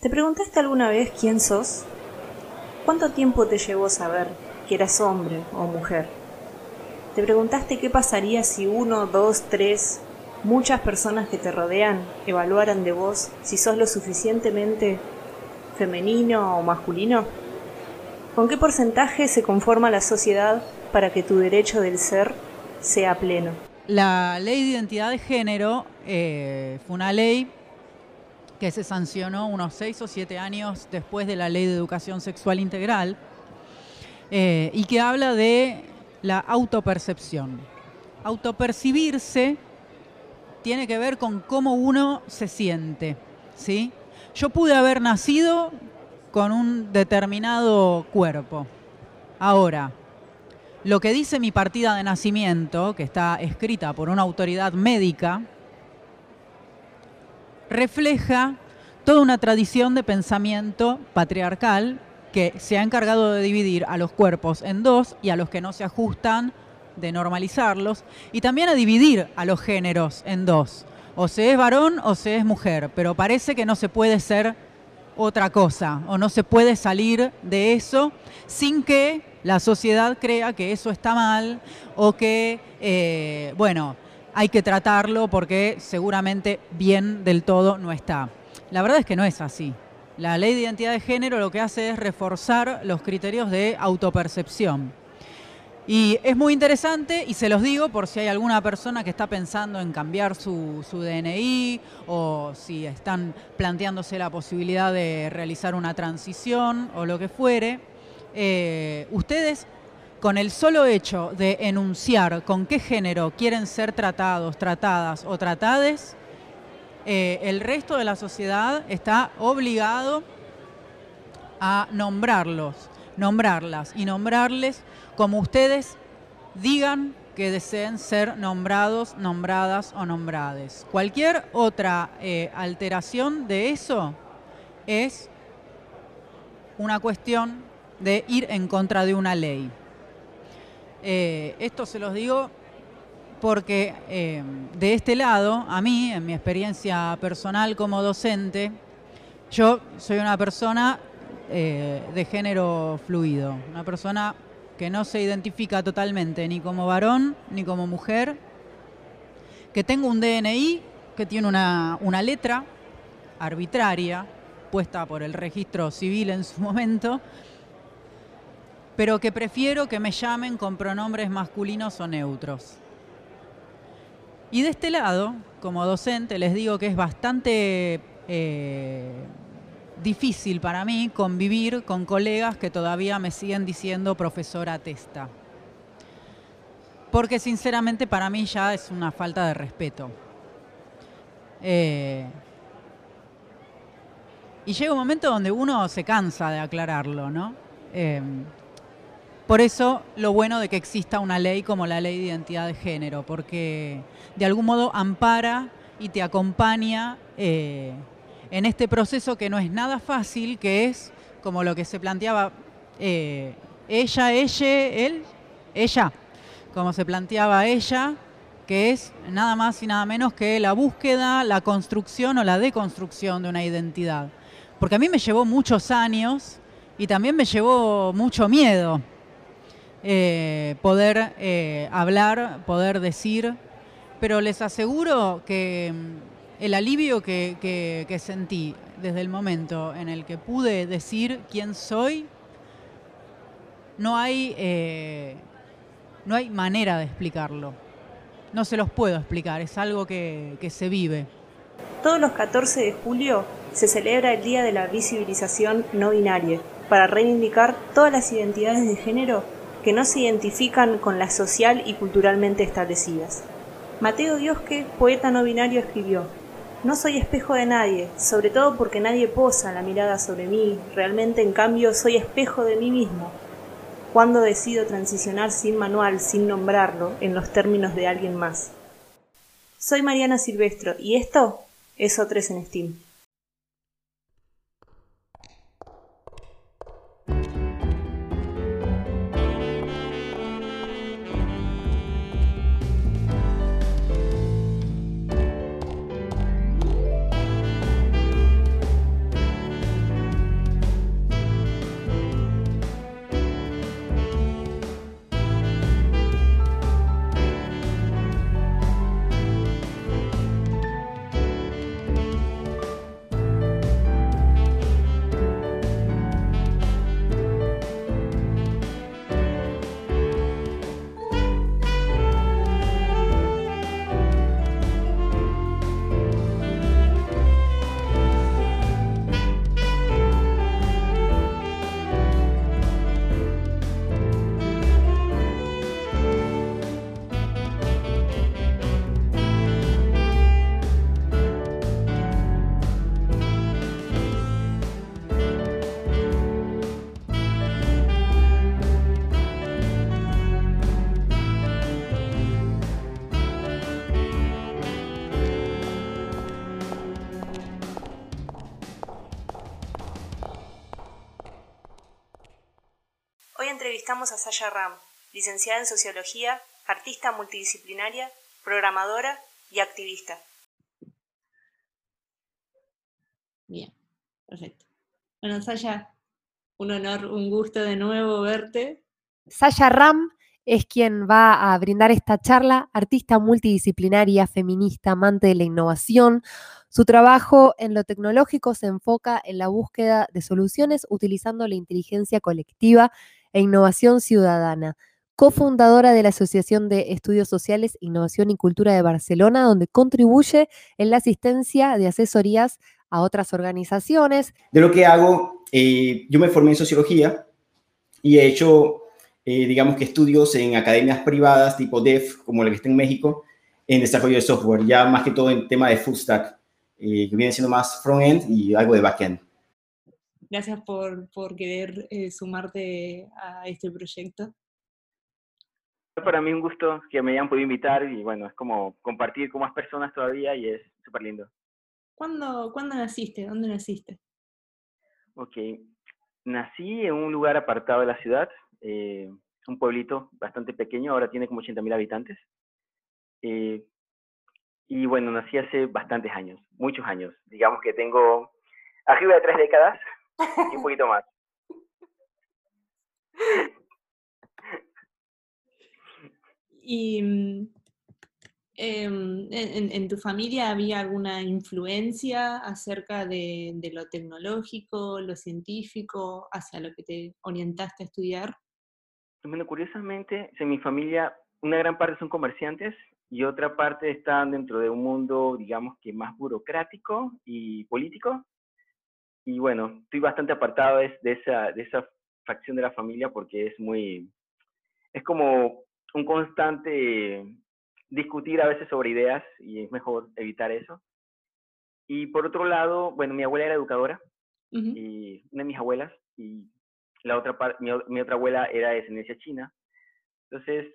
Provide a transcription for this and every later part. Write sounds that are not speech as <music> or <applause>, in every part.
¿Te preguntaste alguna vez quién sos? ¿Cuánto tiempo te llevó saber que eras hombre o mujer? ¿Te preguntaste qué pasaría si uno, dos, tres, muchas personas que te rodean evaluaran de vos si sos lo suficientemente femenino o masculino? ¿Con qué porcentaje se conforma la sociedad para que tu derecho del ser sea pleno? La ley de identidad de género eh, fue una ley que se sancionó unos seis o siete años después de la ley de educación sexual integral eh, y que habla de la autopercepción. Autopercibirse tiene que ver con cómo uno se siente, ¿sí? Yo pude haber nacido con un determinado cuerpo. Ahora, lo que dice mi partida de nacimiento, que está escrita por una autoridad médica, refleja toda una tradición de pensamiento patriarcal que se ha encargado de dividir a los cuerpos en dos y a los que no se ajustan de normalizarlos y también a dividir a los géneros en dos. O se es varón o se es mujer, pero parece que no se puede ser otra cosa o no se puede salir de eso sin que la sociedad crea que eso está mal o que, eh, bueno, hay que tratarlo porque seguramente bien del todo no está. La verdad es que no es así. La ley de identidad de género lo que hace es reforzar los criterios de autopercepción. Y es muy interesante, y se los digo por si hay alguna persona que está pensando en cambiar su, DNI o si están planteándose la posibilidad de realizar una transición o lo que fuere. Eh, ustedes con el solo hecho de enunciar con qué género quieren ser tratados, tratadas o tratades, eh, el resto de la sociedad está obligado a nombrarlos, nombrarlas y nombrarles como ustedes digan que deseen ser nombrados, nombradas o nombrades. Cualquier otra eh, alteración de eso es una cuestión de ir en contra de una ley. Eh, esto se los digo porque eh, de este lado, a mí, en mi experiencia personal como docente, yo soy una persona eh, de género fluido, una persona que no se identifica totalmente ni como varón ni como mujer, que tengo un DNI que tiene una, una letra arbitraria puesta por el registro civil en su <laughs> momento, pero que prefiero que me llamen con pronombres masculinos o neutros. Y de este lado, como docente, les digo que es bastante eh, difícil para mí convivir con colegas que todavía me siguen diciendo profesora testa. Porque sinceramente para mí ya es una falta de respeto. Eh, y llega un momento donde uno se cansa de aclararlo, ¿no? Eh, por eso lo bueno de que exista una ley como la ley de identidad de género, porque de algún modo ampara y te acompaña eh, en este proceso que no es nada fácil, que es como lo que se planteaba eh, ella, ella, él, ella, como se planteaba ella, que es nada más y nada menos que la búsqueda, la construcción o la deconstrucción de una identidad. Porque a mí me llevó muchos años y también me llevó mucho miedo eh, poder eh, hablar, poder decir, pero les aseguro que mm, el alivio que, sentí desde el momento en el que pude decir quién soy, no hay, eh, no hay manera de explicarlo. No se los puedo explicar, es algo que, que se vive. Todos los 14 de julio se celebra el Día de la Visibilización No Binaria, para reivindicar todas las identidades de género que no se identifican con las social y culturalmente establecidas. Mateo Diosque, poeta no binario, escribió, No soy espejo de nadie, sobre todo porque nadie posa la mirada sobre mí, realmente en cambio soy espejo de mí mismo. Cuando decido transicionar sin manual, sin nombrarlo, en los términos de alguien más. Soy Mariana Silvestro y esto es O3 en Steam. A Saya Ram, licenciada en Sociología, artista multidisciplinaria, programadora y activista. Bien, perfecto. Bueno, Saya, un honor, un gusto de nuevo verte. Saya Ram es quien va a brindar esta charla, artista multidisciplinaria, feminista, amante de la innovación. Su trabajo en lo tecnológico se enfoca en la búsqueda de soluciones utilizando la inteligencia colectiva e innovación ciudadana. Cofundadora de la Asociación de Estudios Sociales, Innovación y Cultura de Barcelona, donde contribuye en la asistencia de asesorías a otras organizaciones. De lo que hago, eh, yo me formé en sociología y he hecho eh, digamos que estudios en academias privadas tipo DEF, como la que está en México, en desarrollo de software, ya más que todo en tema de full stack, eh, que viene siendo más front-end y algo de back-end. Gracias por, por querer eh, sumarte a este proyecto. Para mí un gusto que me hayan podido invitar y bueno, es como compartir con más personas todavía y es súper lindo. ¿Cuándo, ¿Cuándo naciste? ¿Dónde naciste? Ok, nací en un lugar apartado de la ciudad, eh, un pueblito bastante pequeño, ahora tiene como 80.000 habitantes. Eh, y bueno, nací hace bastantes años, muchos años. Digamos que tengo arriba de tres décadas y un poquito más. ¿Y mm, em, en, tu familia había alguna influencia acerca de, de, lo tecnológico, lo científico, hacia lo que te orientaste a estudiar? Bueno, curiosamente, en mi familia una gran parte son comerciantes y otra parte están dentro de un mundo, digamos que más burocrático y político. Y bueno, estoy bastante apartado de, esa, de esa facción de la familia porque es muy, es como un constante discutir a veces sobre ideas y es mejor evitar eso. Y por otro lado, bueno, mi abuela era educadora y una de mis abuelas y la otra parte, mi, otra abuela era de descendencia china. Entonces,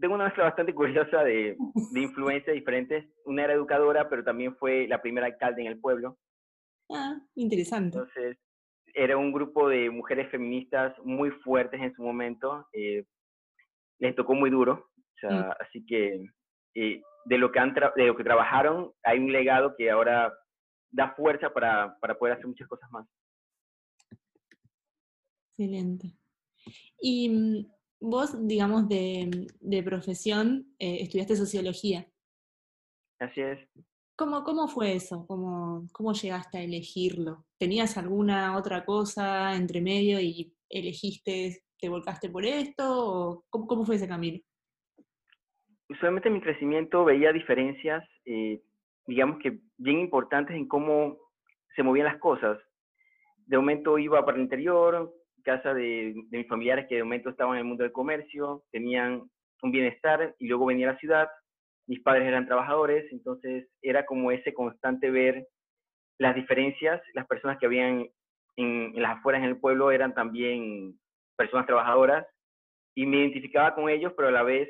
tengo una mezcla bastante <laughs> curiosa de, de influencias diferentes. Una era educadora, pero también fue la primera alcalde en el pueblo. Ah, interesante. Entonces, era un grupo de mujeres feministas muy fuertes en su momento. Eh, les tocó muy duro. O sea, mm. Así que eh, de, lo que han de lo que trabajaron, hay un legado que ahora da fuerza para, para poder hacer muchas cosas más. Excelente. Y mm, vos, digamos, de, de profesión, eh, estudiaste sociología. Así es. ¿Cómo, cómo fue eso? ¿Cómo, ¿Cómo llegaste a elegirlo? ¿Tenías alguna otra cosa entre medio y elegiste, te volcaste por esto? Cómo, cómo fue ese camino? Usualmente en mi crecimiento veía diferencias, eh, digamos que bien importantes en cómo se movían las cosas. De momento iba para el interior, casa de, mis familiares que de momento estaban en el mundo del comercio, tenían un bienestar y luego venía a la ciudad. Mis padres eran trabajadores, entonces era como ese constante ver las diferencias. Las personas que habían en, las afueras en el pueblo eran también personas trabajadoras y me identificaba con ellos, pero a la vez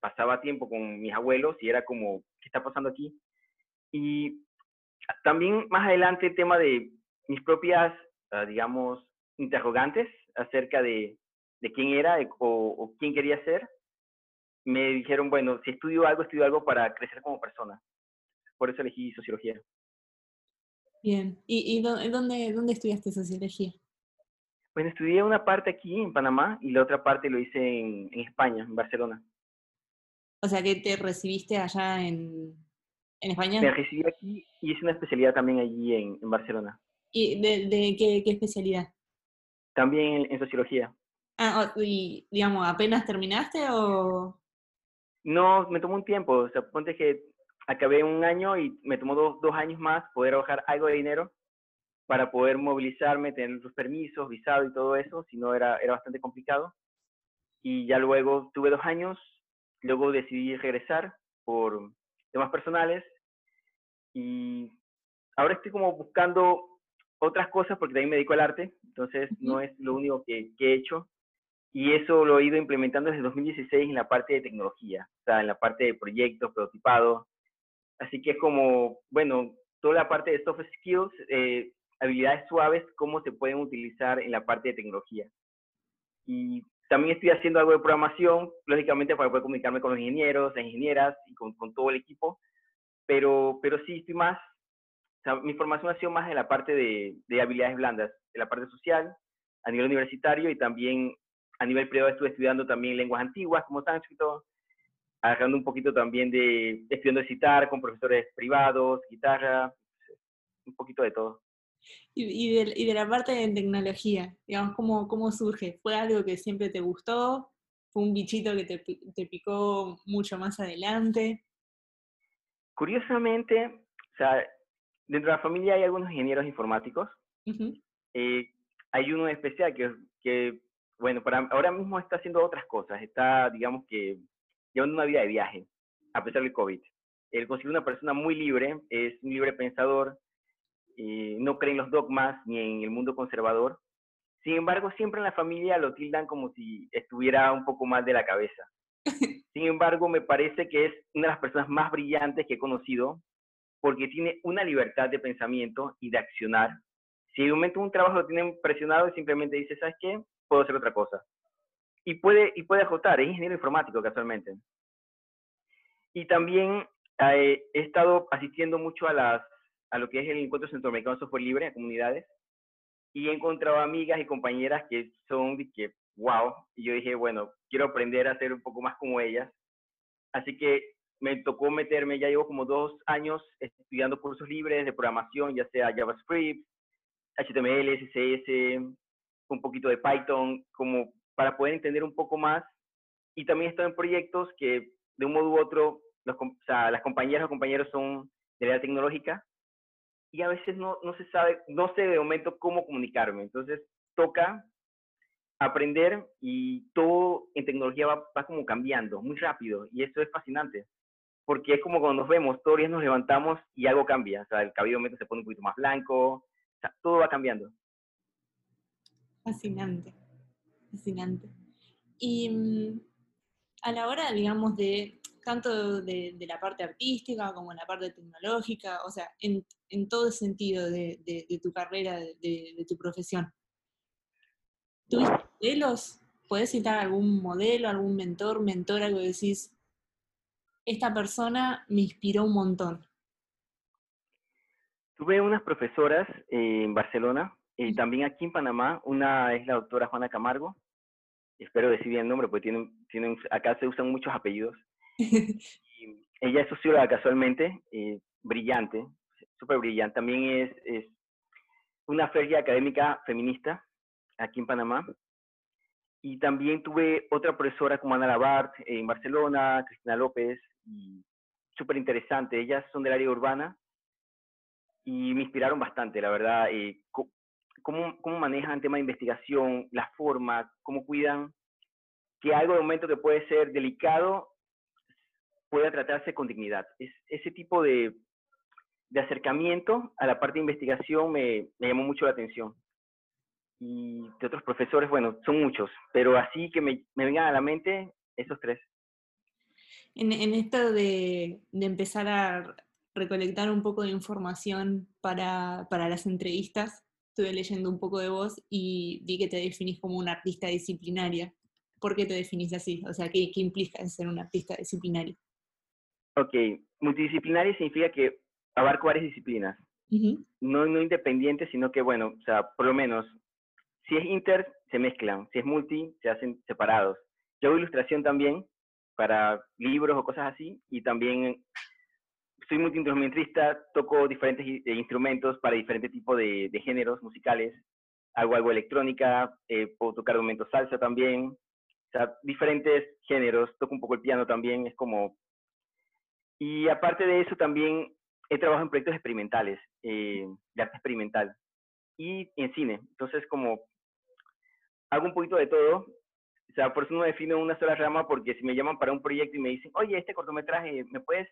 pasaba tiempo con mis abuelos y era como, ¿qué está pasando aquí? Y también más adelante el tema de mis propias, ah, digamos, interrogantes acerca de, de quién era o, quién quería ser, me dijeron, bueno, si estudio algo, estudio algo para crecer como persona. Por eso elegí sociología. Bien. ¿Y, y dónde, dónde estudiaste sociología? Bueno, estudié una parte aquí en Panamá y la otra parte lo hice en, en España, en Barcelona. O sea, que te recibiste allá en, en España. Me recibí aquí y hice una especialidad también allí en, en Barcelona. ¿Y de, de qué, qué, especialidad? También en, sociología. Ah, y digamos, ¿apenas terminaste o...? No, me tomó un tiempo. O sea, ponte que acabé un año y me tomó dos, dos años más poder ahorrar algo de dinero para poder movilizarme, tener los permisos, visado y todo eso, si no era, era bastante complicado. Y ya luego tuve dos años, luego decidí regresar por temas personales y ahora estoy como buscando otras cosas porque también me dedico al arte, entonces no es lo único que, he hecho. Y eso lo he ido implementando desde 2016 en la parte de tecnología, o sea, en la parte de proyectos, prototipados. Así que es como, bueno, toda la parte de soft skills, eh, habilidades suaves, cómo se pueden utilizar en la parte de tecnología. Y también estoy haciendo algo de programación, lógicamente para poder comunicarme con los ingenieros, las ingenieras y con, con todo el equipo, pero, pero sí estoy más, o sea, mi formación ha sido más en la parte de, de habilidades blandas, en la parte social, a nivel universitario y también a nivel privado estuve estudiando también lenguas antiguas como sánscrito, agarrando un poquito también de estudiando de citar con profesores privados, guitarra, un poquito de todo. Y, de, y de, la parte de tecnología, digamos, ¿cómo, ¿cómo surge? ¿Fue algo que siempre te gustó? ¿Fue un bichito que te, te picó mucho más adelante? Curiosamente, o sea, dentro de la familia hay algunos ingenieros informáticos. eh, hay uno especial que, que, bueno, para, ahora mismo está haciendo otras cosas. Está, digamos que, llevando una vida de viaje, a pesar del COVID. Él consiguió una persona muy libre, es un libre pensador, eh, no cree en los dogmas ni en el mundo conservador. Sin embargo, siempre en la familia lo tildan como si estuviera un poco mal de la cabeza. <laughs> Sin embargo, me parece que es una de las personas más brillantes que he conocido porque tiene una libertad de pensamiento y de accionar. Si un momento un trabajo lo tienen presionado y simplemente dice, ¿sabes qué? Puedo hacer otra cosa. Y puede, y puede ajotar, es ingeniero informático casualmente. Y también eh, he estado asistiendo mucho a las a lo que es el Encuentro Centroamericano de Software Libre, a comunidades, y he encontrado amigas y compañeras que son de que, wow, y yo dije, bueno, quiero aprender a ser un poco más como ellas. Así que me tocó meterme, ya llevo como dos años estudiando cursos libres de programación, ya sea JavaScript, HTML, CSS, un poquito de Python, como para poder entender un poco más. Y también he estado en proyectos que de un modo u otro, las compañeras o compañeros son de la tecnológica y a veces no, no se sabe, no sé de momento cómo comunicarme. Entonces toca aprender y todo en tecnología va, va, como cambiando muy rápido y eso es fascinante porque es como cuando nos vemos, todos los días nos levantamos y algo cambia, o sea, el cabello se pone un poquito más blanco, todo va cambiando. Fascinante, fascinante. Y mm, a la hora, digamos, de tanto de, la parte artística como la parte tecnológica, o sea, en, en todo sentido de, de, de tu carrera, de, tu profesión. ¿Tuviste modelos? ¿Puedes citar algún modelo, algún mentor, mentora que decís, esta persona me inspiró un montón? Tuve unas profesoras en Barcelona y también aquí en Panamá. Una es la doctora Juana Camargo. Espero decir bien el nombre porque tienen, tienen, acá se usan muchos apellidos. <laughs> y ella es socióloga casualmente, eh, brillante, súper brillante. También es, es una feria académica feminista aquí en Panamá. Y también tuve otra profesora como Ana Labart en Barcelona, Cristina López, y súper interesante. Ellas son del área urbana y me inspiraron bastante, la verdad. Eh, cómo, cómo manejan el tema de investigación, la forma, cómo cuidan que algo de momento que puede ser delicado pueda tratarse con dignidad. Es, ese tipo de, de acercamiento a la parte de investigación me, me, llamó mucho la atención. Y de otros profesores, bueno, son muchos, pero así que me, me vengan a la mente esos tres. En, en esto de, de, empezar a recolectar un poco de información para, para las entrevistas, estuve leyendo un poco de vos y vi que te definís como una artista disciplinaria. ¿Por qué te definís así? O sea, ¿qué, qué implica ser un artista disciplinario? Ok, multidisciplinario significa que abarco varias disciplinas. Uh -huh. no, no independientes, sino que, bueno, o sea, por lo menos, si es inter, se mezclan. Si es multi, se hacen separados. Yo hago ilustración también para libros o cosas así, y también soy multiinstrumentista, toco diferentes instrumentos para diferentes tipos de, de, géneros musicales. Hago algo electrónica, eh, puedo tocar momentos salsa también. O sea, diferentes géneros, toco un poco el piano también, es como y aparte de eso, también he trabajado en proyectos experimentales, eh, de arte experimental, y en cine. Entonces, como hago un poquito de todo, o sea, por eso no defino una sola rama, porque si me llaman para un proyecto y me dicen, oye, este cortometraje, ¿me puedes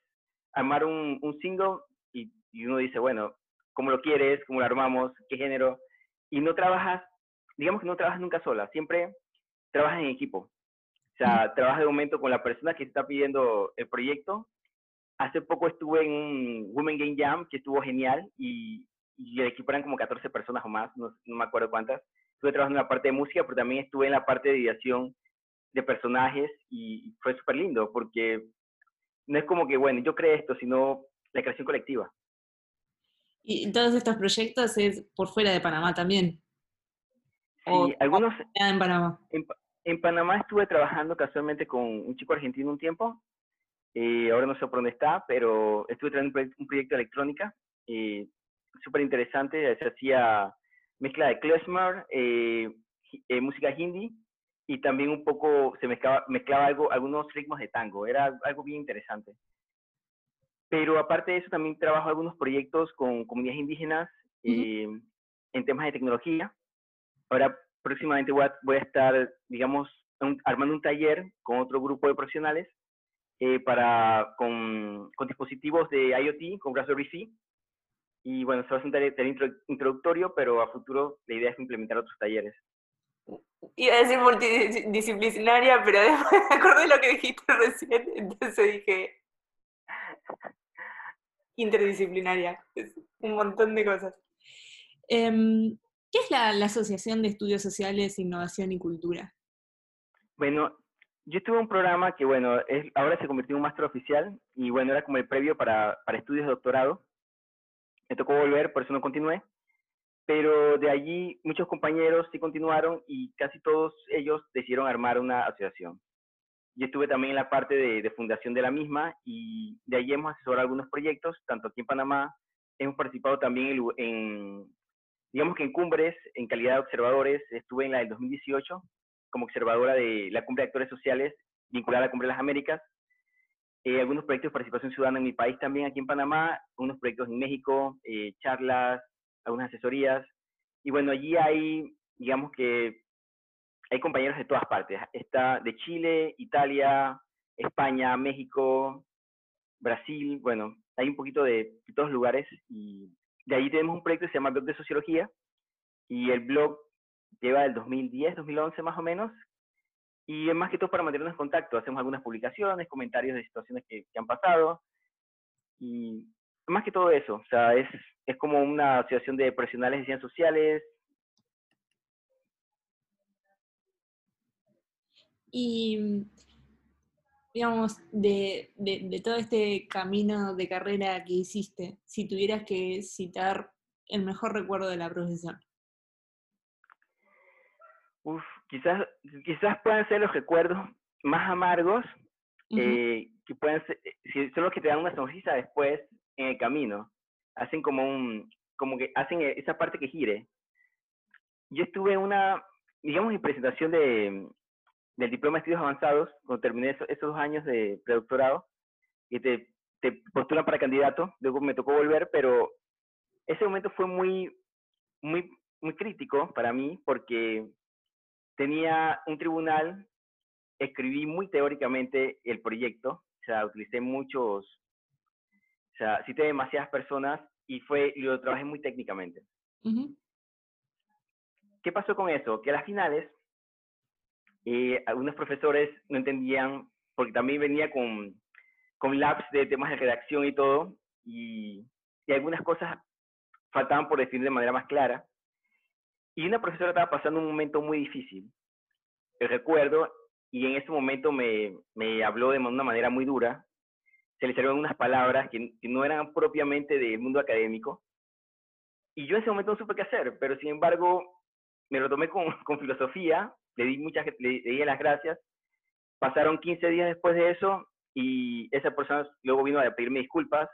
armar un, un single? Y, y uno dice, bueno, ¿cómo lo quieres? ¿Cómo lo armamos? ¿Qué género? Y no trabajas, digamos que no trabajas nunca sola, siempre trabajas en equipo. O sea, trabajas de momento con la persona que está pidiendo el proyecto hace poco estuve en un Women Game Jam que estuvo genial y, y, el equipo eran como 14 personas o más, no, no, me acuerdo cuántas. estuve trabajando en la parte de música, pero también estuve en la parte de ideación de personajes y fue súper lindo porque no es como que, bueno, yo creé esto, sino la creación colectiva. ¿Y todos estos proyectos es por fuera de Panamá también? Sí, algunos... En Panamá. En, Panamá estuve trabajando casualmente con un chico argentino un tiempo, eh, ahora no sé por dónde está, pero estuve trabajando un proyecto, de electrónica eh, súper interesante, se hacía mezcla de klezmer, eh, eh, música hindi, y también un poco se mezclaba, mezclaba algo, algunos ritmos de tango, era algo bien interesante. Pero aparte de eso, también trabajo algunos proyectos con comunidades indígenas eh, en temas de tecnología. Ahora próximamente voy a, voy a estar, digamos, armando un taller con otro grupo de profesionales eh, para, con, con, dispositivos de IoT, con Raspberry Pi. Y bueno, se va a hacer un taller introductorio, pero a futuro la idea es implementar otros talleres. Iba a decir multidisciplinaria, pero después me acordé de lo que dijiste recién, entonces dije, interdisciplinaria, un montón de cosas. Em, ¿Qué es la, Asociación de Estudios Sociales, Innovación y Cultura? Bueno, yo tuve un programa que, bueno, es, ahora se convirtió en un máster oficial y, bueno, era como el previo para, para estudios de doctorado. Me tocó volver, por eso no continué. Pero de allí muchos compañeros sí continuaron y casi todos ellos decidieron armar una asociación. Yo estuve también en la parte de, fundación de la misma y de allí hemos asesorado algunos proyectos, tanto aquí en Panamá, hemos participado también en, digamos que en cumbres, en calidad de observadores, estuve en la del 2018 como observadora de la cumbre de actores sociales vinculada a la cumbre de las Américas, eh, algunos proyectos de participación ciudadana en mi país también, aquí en Panamá, unos proyectos en México, eh, charlas, algunas asesorías, y bueno, allí hay, digamos que hay compañeros de todas partes. Está de Chile, Italia, España, México, Brasil, bueno, hay un poquito de, todos lugares y de ahí tenemos un proyecto que se llama Blog de Sociología y el blog lleva del 2010, 2011 más o menos y es más que todo para mantenernos en contacto. Hacemos algunas publicaciones, comentarios de situaciones que, que han pasado y más que todo eso, o sea, es, es como una asociación de profesionales de ciencias sociales, Y, digamos, de, de, todo este camino de carrera que hiciste, si tuvieras que citar el mejor recuerdo de la profesión. Uf, quizás, quizás puedan ser los recuerdos más amargos, eh, que pueden ser, si son los que te dan una sonrisa después en el camino. Hacen como un, como que hacen esa parte que gire. Yo estuve en una, digamos, en presentación de, del diploma de estudios avanzados, cuando terminé esos, dos años de predoctorado, y te, te postulan para candidato, luego me tocó volver, pero ese momento fue muy, muy, muy crítico para mí porque tenía un tribunal, escribí muy teóricamente el proyecto, o sea, utilicé muchos, o sea, cité demasiadas personas y fue, lo trabajé muy técnicamente. ¿Qué pasó con eso? Que a las finales eh, algunos profesores no entendían, porque también venía con, con labs de temas de redacción y todo, y, y algunas cosas faltaban por definir de manera más clara. Y una profesora estaba pasando un momento muy difícil, recuerdo, y en ese momento me, me habló de una manera muy dura, se le salieron unas palabras que, no eran propiamente del mundo académico, y yo en ese momento no supe qué hacer, pero sin embargo me lo tomé con, <laughs> con filosofía le di muchas, le, di las gracias. Pasaron 15 días después de eso y esa persona luego vino a pedirme disculpas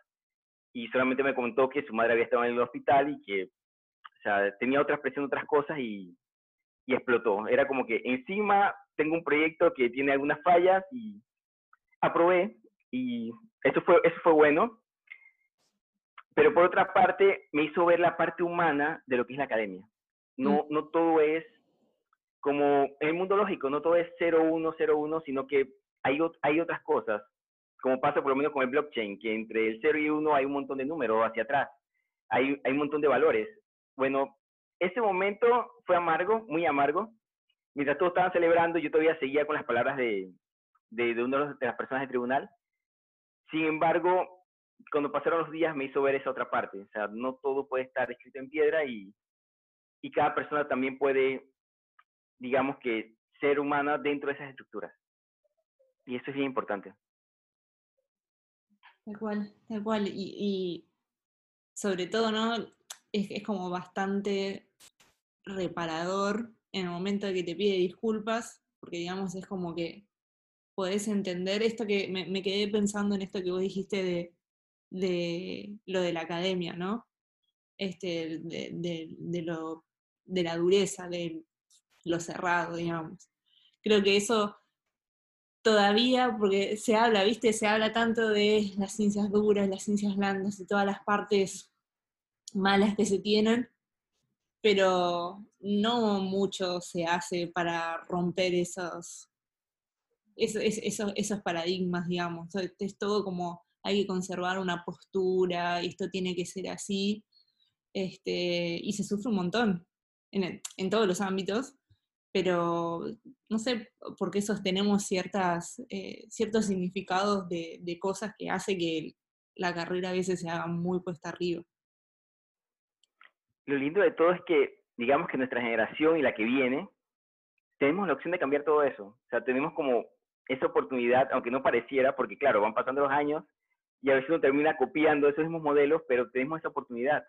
y solamente me comentó que su madre había estado en el hospital y que o sea, tenía otra expresión, otras cosas y, y explotó. Era como que encima tengo un proyecto que tiene algunas fallas y aprobé y eso fue, eso fue bueno. Pero por otra parte, me hizo ver la parte humana de lo que es la academia. No, mm. no todo es como en el mundo lógico, no todo es 0, 1, 1, sino que hay, hay otras cosas, como pasa por lo menos con el blockchain, que entre el 0 y 1 hay un montón de números hacia atrás, hay, hay un montón de valores. Bueno, ese momento fue amargo, muy amargo. Mientras todos estaban celebrando, yo todavía seguía con las palabras de, de, de una de las personas del tribunal. Sin embargo, cuando pasaron los días me hizo ver esa otra parte. O sea, no todo puede estar escrito en piedra y, y cada persona también puede digamos que, ser humana dentro de esas estructuras. Y eso es bien importante. Tal cual, tal cual. Y, sobre todo, ¿no? Es, es, como bastante reparador en el momento de que te pide disculpas, porque digamos es como que podés entender esto que me, quedé pensando en esto que vos dijiste de, de lo de la academia, ¿no? Este, de, de, lo, de la dureza, de lo cerrado, digamos. Creo que eso todavía, porque se habla, ¿viste? Se habla tanto de las ciencias duras, las ciencias blandas y todas las partes malas que se tienen, pero no mucho se hace para romper esos, esos, esos, paradigmas, digamos. Es todo como hay que conservar una postura, y esto tiene que ser así, este, y se sufre un montón en, en todos los ámbitos, pero no sé por qué sostenemos ciertas, eh, ciertos significados de, de, cosas que hace que la carrera a veces se haga muy puesta arriba. Lo lindo de todo es que, digamos que nuestra generación y la que viene, tenemos la opción de cambiar todo eso. O sea, tenemos como esa oportunidad, aunque no pareciera, porque claro, van pasando los años y a veces uno termina copiando esos mismos modelos, pero tenemos esa oportunidad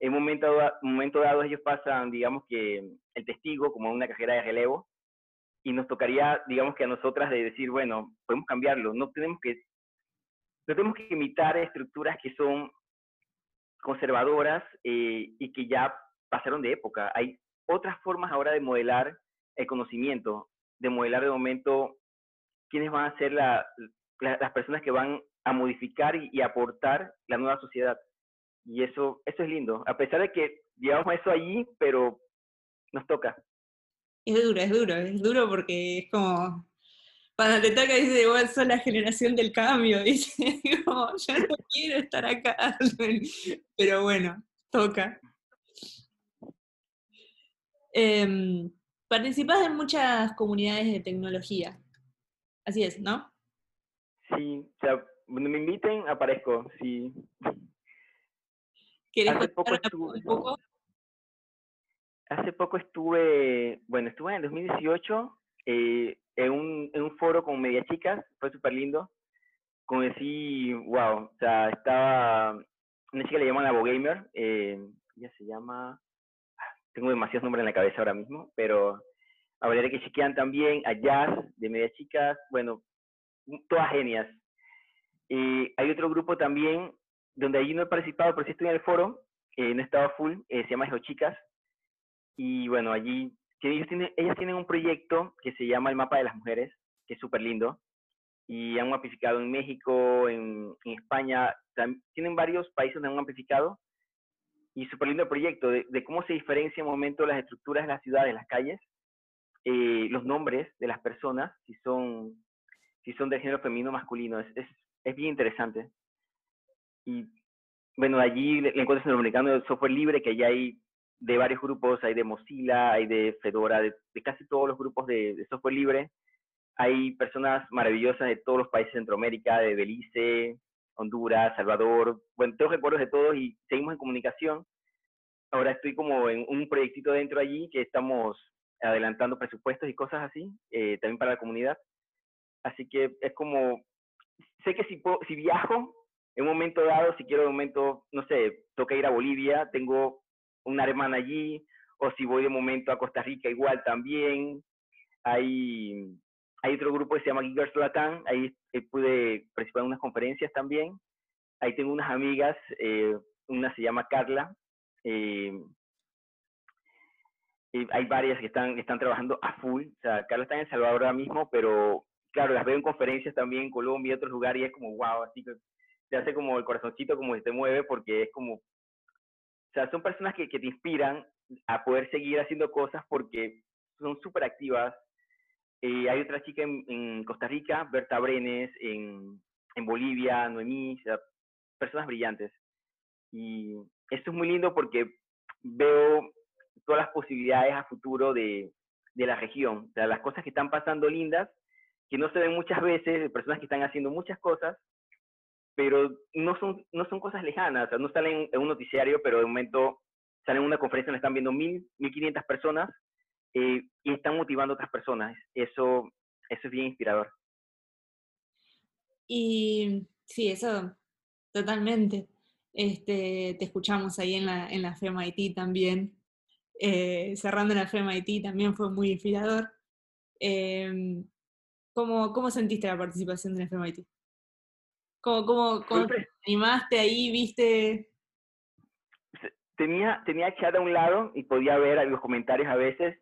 en un momento, momento dado ellos pasan, digamos que el testigo como una cajera de relevo y nos tocaría, digamos que a nosotras de decir, bueno, podemos cambiarlo, no tenemos que, no tenemos que imitar estructuras que son conservadoras eh, y que ya pasaron de época. Hay otras formas ahora de modelar el conocimiento, de modelar de momento quiénes van a ser la, las personas que van a modificar y aportar la nueva sociedad. Y eso, eso es lindo, a pesar de que llevamos eso allí, pero nos toca. Es duro, es duro, es duro porque es como, cuando te toca dice, igual son la generación del cambio, <laughs> dice, como, ya no <laughs> quiero estar acá, <laughs> pero bueno, toca. Eh, participas en muchas comunidades de tecnología, así es, ¿no? Sí, o sea, cuando me inviten aparezco, sí. Hace poco, estuve, un poco? Hace poco estuve, bueno, estuve en el 2018 eh, en, un, en un foro con media chicas, fue súper lindo. Conocí, wow, o sea, estaba, una chica le llaman Gamer, eh, ella se llama, tengo demasiados nombres en la cabeza ahora mismo, pero a Valeria que chequean también, a Jazz de media chicas, bueno, todas genias. y hay otro grupo también donde allí no he participado, pero sí estoy en el foro, eh, no estaba full, eh, se llama Hijo Chicas, y bueno, allí ellos tienen, ellas tienen un proyecto que se llama el Mapa de las Mujeres, que es súper lindo, y han amplificado en México, en, en España, tienen varios países donde han amplificado, y súper lindo el proyecto de, cómo se diferencia en un momento las estructuras de las ciudades, las calles, eh, los nombres de las personas, si son, si son de género femenino o masculino, es, es, es bien interesante. Y bueno, allí le, encuentras en el americano de software libre, que ya hay de varios grupos, hay de Mozilla, hay de Fedora, de, casi todos los grupos de, software libre. Hay personas maravillosas de todos los países de Centroamérica, de Belice, Honduras, Salvador, bueno, tengo recuerdos de todos y seguimos en comunicación. Ahora estoy como en un proyectito dentro allí que estamos adelantando presupuestos y cosas así, eh, también para la comunidad. Así que es como, sé que si, si viajo, en un momento dado, si quiero de momento, no sé, toca ir a Bolivia, tengo una hermana allí, o si voy de momento a Costa Rica, igual también. Hay, hay otro grupo que se llama Gigers Latam, ahí eh, pude participar en unas conferencias también. Ahí tengo unas amigas, eh, una se llama Carla. Eh, hay varias que están, están trabajando a full. O sea, Carla está en El Salvador ahora mismo, pero claro, las veo en conferencias también en Colombia y otros lugares y es como, wow, así que te hace como el corazoncito como se te mueve porque es como, o sea, son personas que, que te inspiran a poder seguir haciendo cosas porque son súper activas. Eh, hay otra chica en, Costa Rica, Berta Brenes, en, en Bolivia, Noemí, o sea, personas brillantes. Y esto es muy lindo porque veo todas las posibilidades a futuro de, de la región, o sea, las cosas que están pasando lindas, que no se ven muchas veces, personas que están haciendo muchas cosas, pero no son, no son cosas lejanas, o sea, no salen en un noticiario, pero de momento salen en una conferencia donde están viendo mil, mil quinientas personas eh, y están motivando a otras personas. Eso, eso es bien inspirador. Y sí, eso totalmente. Este, te escuchamos ahí en la, en la FEMIT también. Eh, cerrando en la FEMIT también fue muy inspirador. Em, ¿cómo, ¿Cómo sentiste la participación de la FEMIT? ¿Cómo, cómo, cómo te animaste ahí, viste? Tenía, tenía chat a un lado y podía ver los comentarios a veces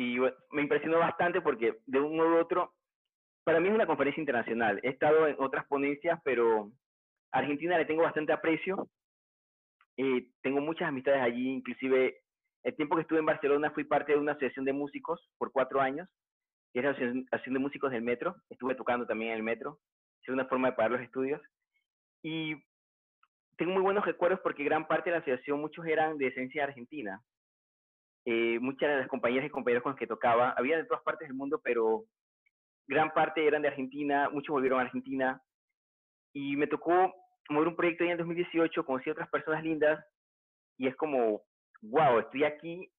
y me impresionó bastante porque de un modo u otro, para mí es una conferencia internacional. He estado en otras ponencias, pero a Argentina le tengo bastante aprecio. Eh, tengo muchas amistades allí, inclusive el tiempo que estuve en Barcelona fui parte de una asociación de músicos por cuatro años, que es la asociación de músicos del metro. Estuve tocando también en el metro es una forma de pagar los estudios. Y tengo muy buenos recuerdos porque gran parte de la asociación, muchos eran de esencia argentina. Eh, muchas de las compañeras y compañeros con los que tocaba, había de todas partes del mundo, pero gran parte eran de Argentina, muchos volvieron a Argentina. Y me tocó mover un proyecto ahí en 2018, conocí a otras personas lindas y es como, wow, estoy aquí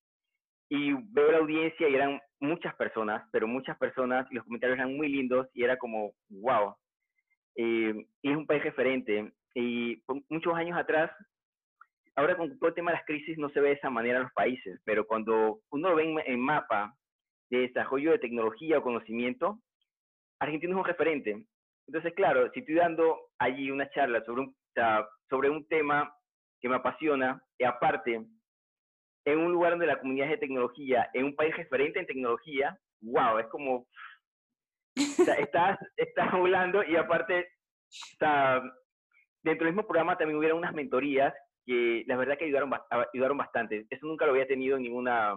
y veo la audiencia y eran muchas personas, pero muchas personas y los comentarios eran muy lindos y era como, wow, eh, es un país referente. Y muchos años atrás, ahora con todo el tema de las crisis no se ve de esa manera en los países, pero cuando uno ve en, mapa de desarrollo de tecnología o conocimiento, Argentina es un referente. Entonces, claro, si estoy dando allí una charla sobre un, sobre un tema que me apasiona, y aparte, en un lugar donde la comunidad es de tecnología, en un país referente en tecnología, wow, es como estás, estás hablando y aparte, está, dentro del mismo programa también hubieron unas mentorías que la verdad que ayudaron, ayudaron bastante. Eso nunca lo había tenido en ninguna,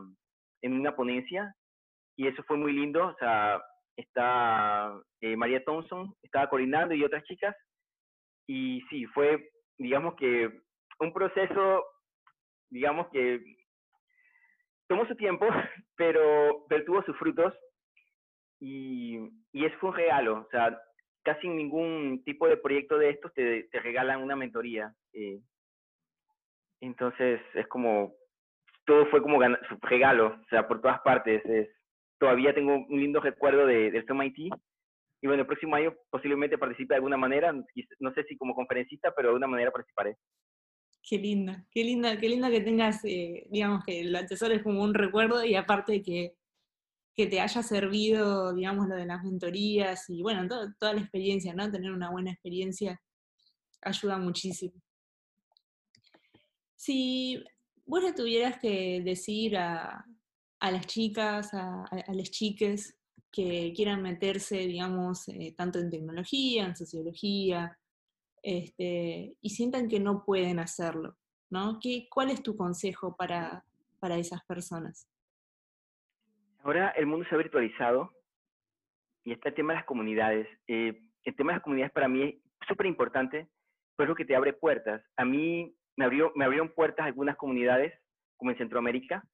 en una ponencia y eso fue muy lindo. O sea, está eh, María Thompson, estaba coordinando y otras chicas. Y sí, fue, digamos que, un proceso, digamos que tomó su tiempo, <laughs> pero, pero tuvo sus frutos y, y un regalo, o sea, casi ningún tipo de proyecto de estos te, te regalan una mentoría. Eh. entonces es como, todo fue como regalo, o sea, por todas partes. Es, todavía tengo un lindo recuerdo de, del MIT. Y bueno, el próximo año posiblemente participe de alguna manera, no sé si como conferencista, pero de alguna manera participaré. Qué linda, qué linda, qué linda que tengas, eh, digamos que el es como un recuerdo y aparte que que te haya servido, digamos, lo de las mentorías y bueno, toda la experiencia, ¿no? Tener una buena experiencia ayuda muchísimo. Si vos le tuvieras que decir a, las chicas, a, las chiques que quieran meterse, digamos, eh, tanto en tecnología, en sociología, este, y sientan que no pueden hacerlo, ¿no? ¿Qué, ¿Cuál es tu consejo para, para esas personas? Ahora el mundo se ha virtualizado y está el tema de las comunidades. Eh, el tema de las comunidades para mí es súper importante, pues lo que te abre puertas. A mí me, abrió, me abrieron puertas algunas comunidades, como en Centroamérica.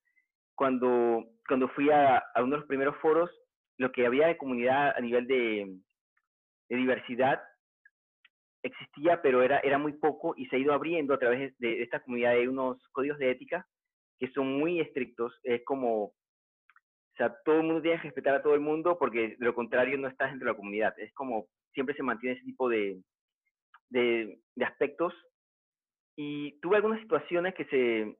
Cuando, cuando fui a, uno de los primeros foros, lo que había de comunidad a nivel de, diversidad existía, pero era, era muy poco y se ha ido abriendo a través de, de esta comunidad. Hay unos códigos de ética que son muy estrictos. Es como sea, todo el mundo tiene que respetar a todo el mundo porque de lo contrario no estás dentro de la comunidad. Es como siempre se mantiene ese tipo de, de, aspectos. Y tuve algunas situaciones que, se,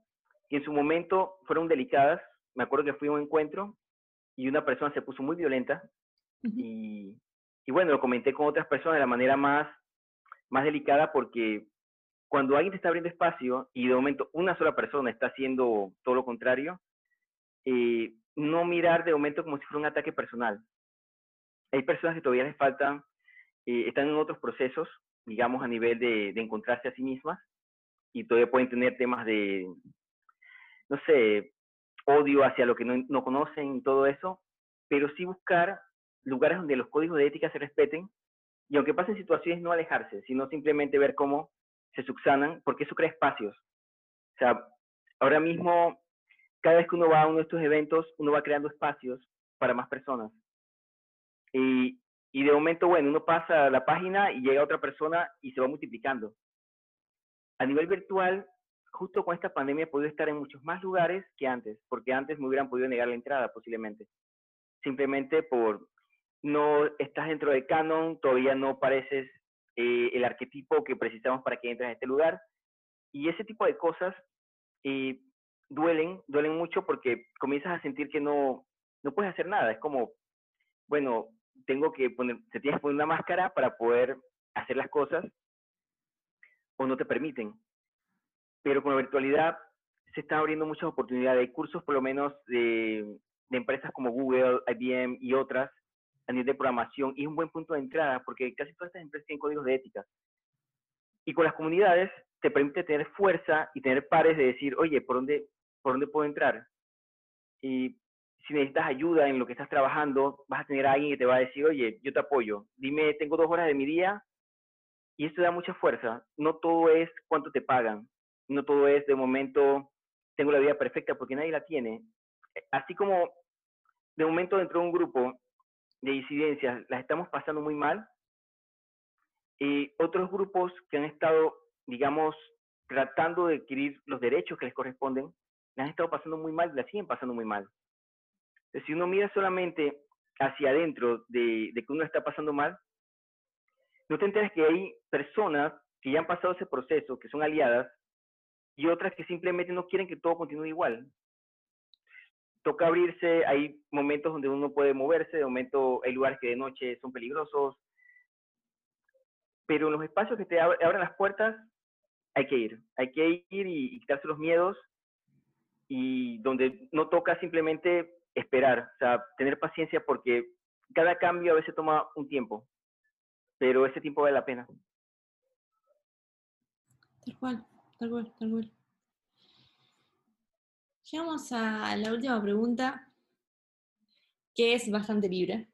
en su momento fueron delicadas. Me acuerdo que fui a un encuentro y una persona se puso muy violenta. y, y, bueno, lo comenté con otras personas de la manera más, más delicada porque cuando alguien te está abriendo espacio y de momento una sola persona está haciendo todo lo contrario, eh, no mirar de momento como si fuera un ataque personal. Hay personas que todavía les faltan, eh, están en otros procesos, digamos, a nivel de, encontrarse a sí mismas y todavía pueden tener temas de, no sé, odio hacia lo que no, no conocen y todo eso, pero sí buscar lugares donde los códigos de ética se respeten y aunque pasen situaciones, no alejarse, sino simplemente ver cómo se subsanan, porque eso crea espacios. O sea, ahora mismo cada vez que uno va a uno de estos eventos, uno va creando espacios para más personas. Y, y de momento, bueno, uno pasa a la página y llega otra persona y se va multiplicando. A nivel virtual, justo con esta pandemia he podido estar en muchos más lugares que antes, porque antes me hubieran podido negar la entrada posiblemente. Simplemente por no estás dentro de Canon, todavía no pareces eh, el arquetipo que precisamos para que entres a este lugar. Y ese tipo de cosas eh, duelen, duelen mucho porque comienzas a sentir que no, no puedes hacer nada. Es como, bueno, tengo que poner, te tienes que poner una máscara para poder hacer las cosas o no te permiten. Pero con la virtualidad se están abriendo muchas oportunidades. Hay cursos, por lo menos, de, de empresas como Google, IBM y otras a nivel de programación y es un buen punto de entrada porque casi todas estas empresas tienen códigos de ética. Y con las comunidades te permite tener fuerza y tener pares de decir, oye, ¿por dónde, por dónde puedo entrar? Y si necesitas ayuda en lo que estás trabajando, vas a tener a alguien que te va a decir, oye, yo te apoyo, dime, tengo dos horas de mi día y esto da mucha fuerza. No todo es cuánto te pagan, no todo es de momento, tengo la vida perfecta porque nadie la tiene. Así como de momento dentro de un grupo de disidencias las estamos pasando muy mal, y otros grupos que han estado, digamos, tratando de adquirir los derechos que les corresponden, las han estado pasando muy mal y las siguen pasando muy mal. si uno mira solamente hacia adentro de, de que uno está pasando mal, no te enteras que hay personas que ya han pasado ese proceso, que son aliadas, y otras que simplemente no quieren que todo continúe igual toca abrirse, hay momentos donde uno puede moverse, de momento hay lugares que de noche son peligrosos, pero en los espacios que te abren las puertas hay que ir, hay que ir y, quitarse los miedos y donde no toca simplemente esperar, o sea, tener paciencia porque cada cambio a veces toma un tiempo, pero ese tiempo vale la pena. Tal cual, tal cual, tal cual. Llegamos a la última pregunta, que es bastante libre.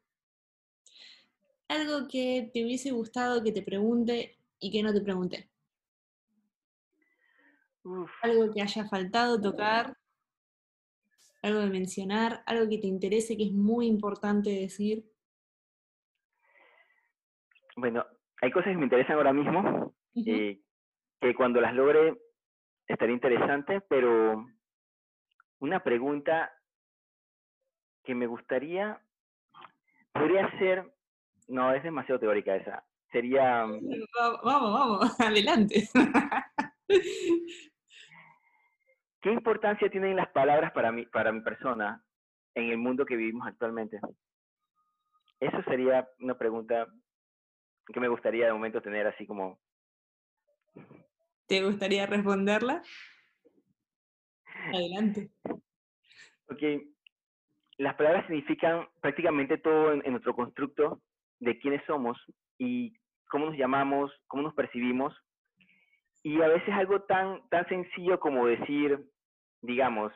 Algo que te hubiese gustado que te pregunte y que no te pregunte. Algo que haya faltado tocar, algo de mencionar, algo que te interese, que es muy importante decir. Bueno, hay cosas que me interesan ahora mismo, eh, que cuando las logre estaría interesante, pero una pregunta que me gustaría, podría ser, no, es demasiado teórica esa, sería... Mm, vamos, vamos, <laughs> adelante. ¿Qué importancia tienen las palabras para mi, para mi persona en el mundo que vivimos actualmente? Eso sería una pregunta que me gustaría de momento tener así como... ¿Te gustaría responderla? Adelante. Ok. Las palabras significan prácticamente todo en, nuestro constructo de quiénes somos y cómo nos llamamos, cómo nos percibimos. Y a veces algo tan, tan sencillo como decir, digamos,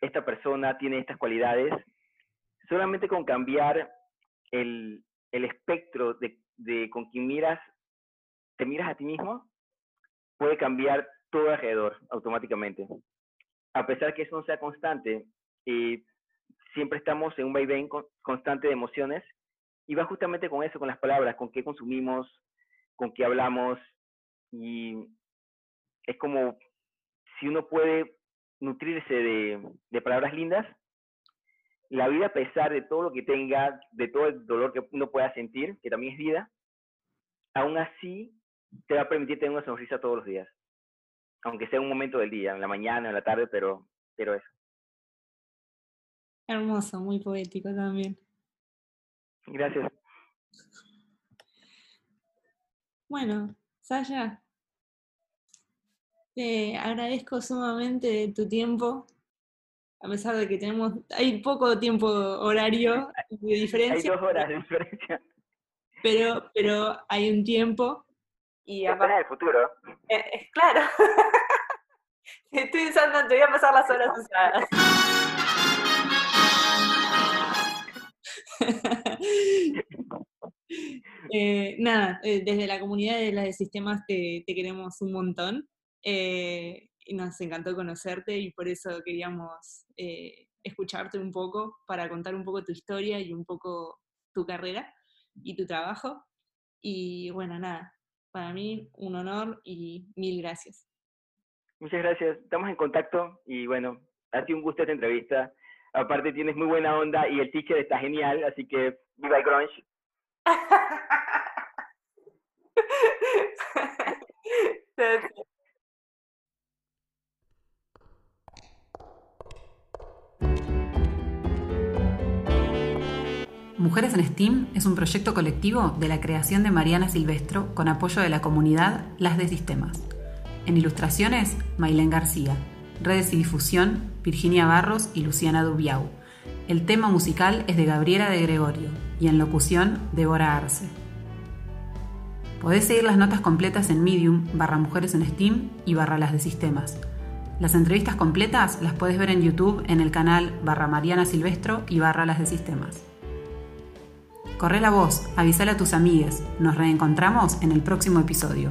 esta persona tiene estas cualidades, solamente con cambiar el, el espectro de, de, con quien miras, te miras a ti mismo, puede cambiar todo alrededor automáticamente. A pesar que eso no sea constante, y siempre estamos en un vaivén constante de emociones y va justamente con eso, con las palabras, con qué consumimos, con qué hablamos y es como si uno puede nutrirse de, de palabras lindas, la vida a pesar de todo lo que tenga, de todo el dolor que uno pueda sentir, que también es vida, aún así te va a permitir tener una sonrisa todos los días aunque sea un momento del día, en la mañana, en la tarde, pero, pero eso. Hermoso, muy poético también. Gracias. Bueno, Saya, te agradezco sumamente tu tiempo, a pesar de que tenemos, hay poco tiempo horario <laughs> de diferencia. Hay dos horas de diferencia. Pero, pero hay un tiempo. Y aparte el futuro. Eh, claro. <laughs> Estoy usando, te voy a pasar las horas usadas. <laughs> Eh, nada, eh, desde la comunidad de las de sistemas te, queremos un montón. y nos encantó conocerte y por eso queríamos escucharte un poco para contar un poco tu historia y un poco tu carrera y tu trabajo. Y bueno, nada, para mí un honor y mil gracias. Muchas gracias. Estamos en contacto y bueno, ha sido un gusto esta entrevista. Aparte tienes muy buena onda y el teacher está genial, así que viva el grunge. <laughs> <laughs> <laughs> Mujeres en STEAM es un proyecto colectivo de la creación de Mariana Silvestro con apoyo de la comunidad Las de Sistemas. En ilustraciones, Mailén García. Redes y difusión, Virginia Barros y Luciana Dubiau. El tema musical es de Gabriela de Gregorio y en locución, Débora Arce. Podés seguir las notas completas en Medium, barra Mujeres en STEAM y barra Las de Sistemas. Las entrevistas completas las puedes ver en YouTube en el canal barra Mariana Silvestro y barra Las de Sistemas. Corre la voz, avísale a tus amigues. Nos reencontramos en el próximo episodio.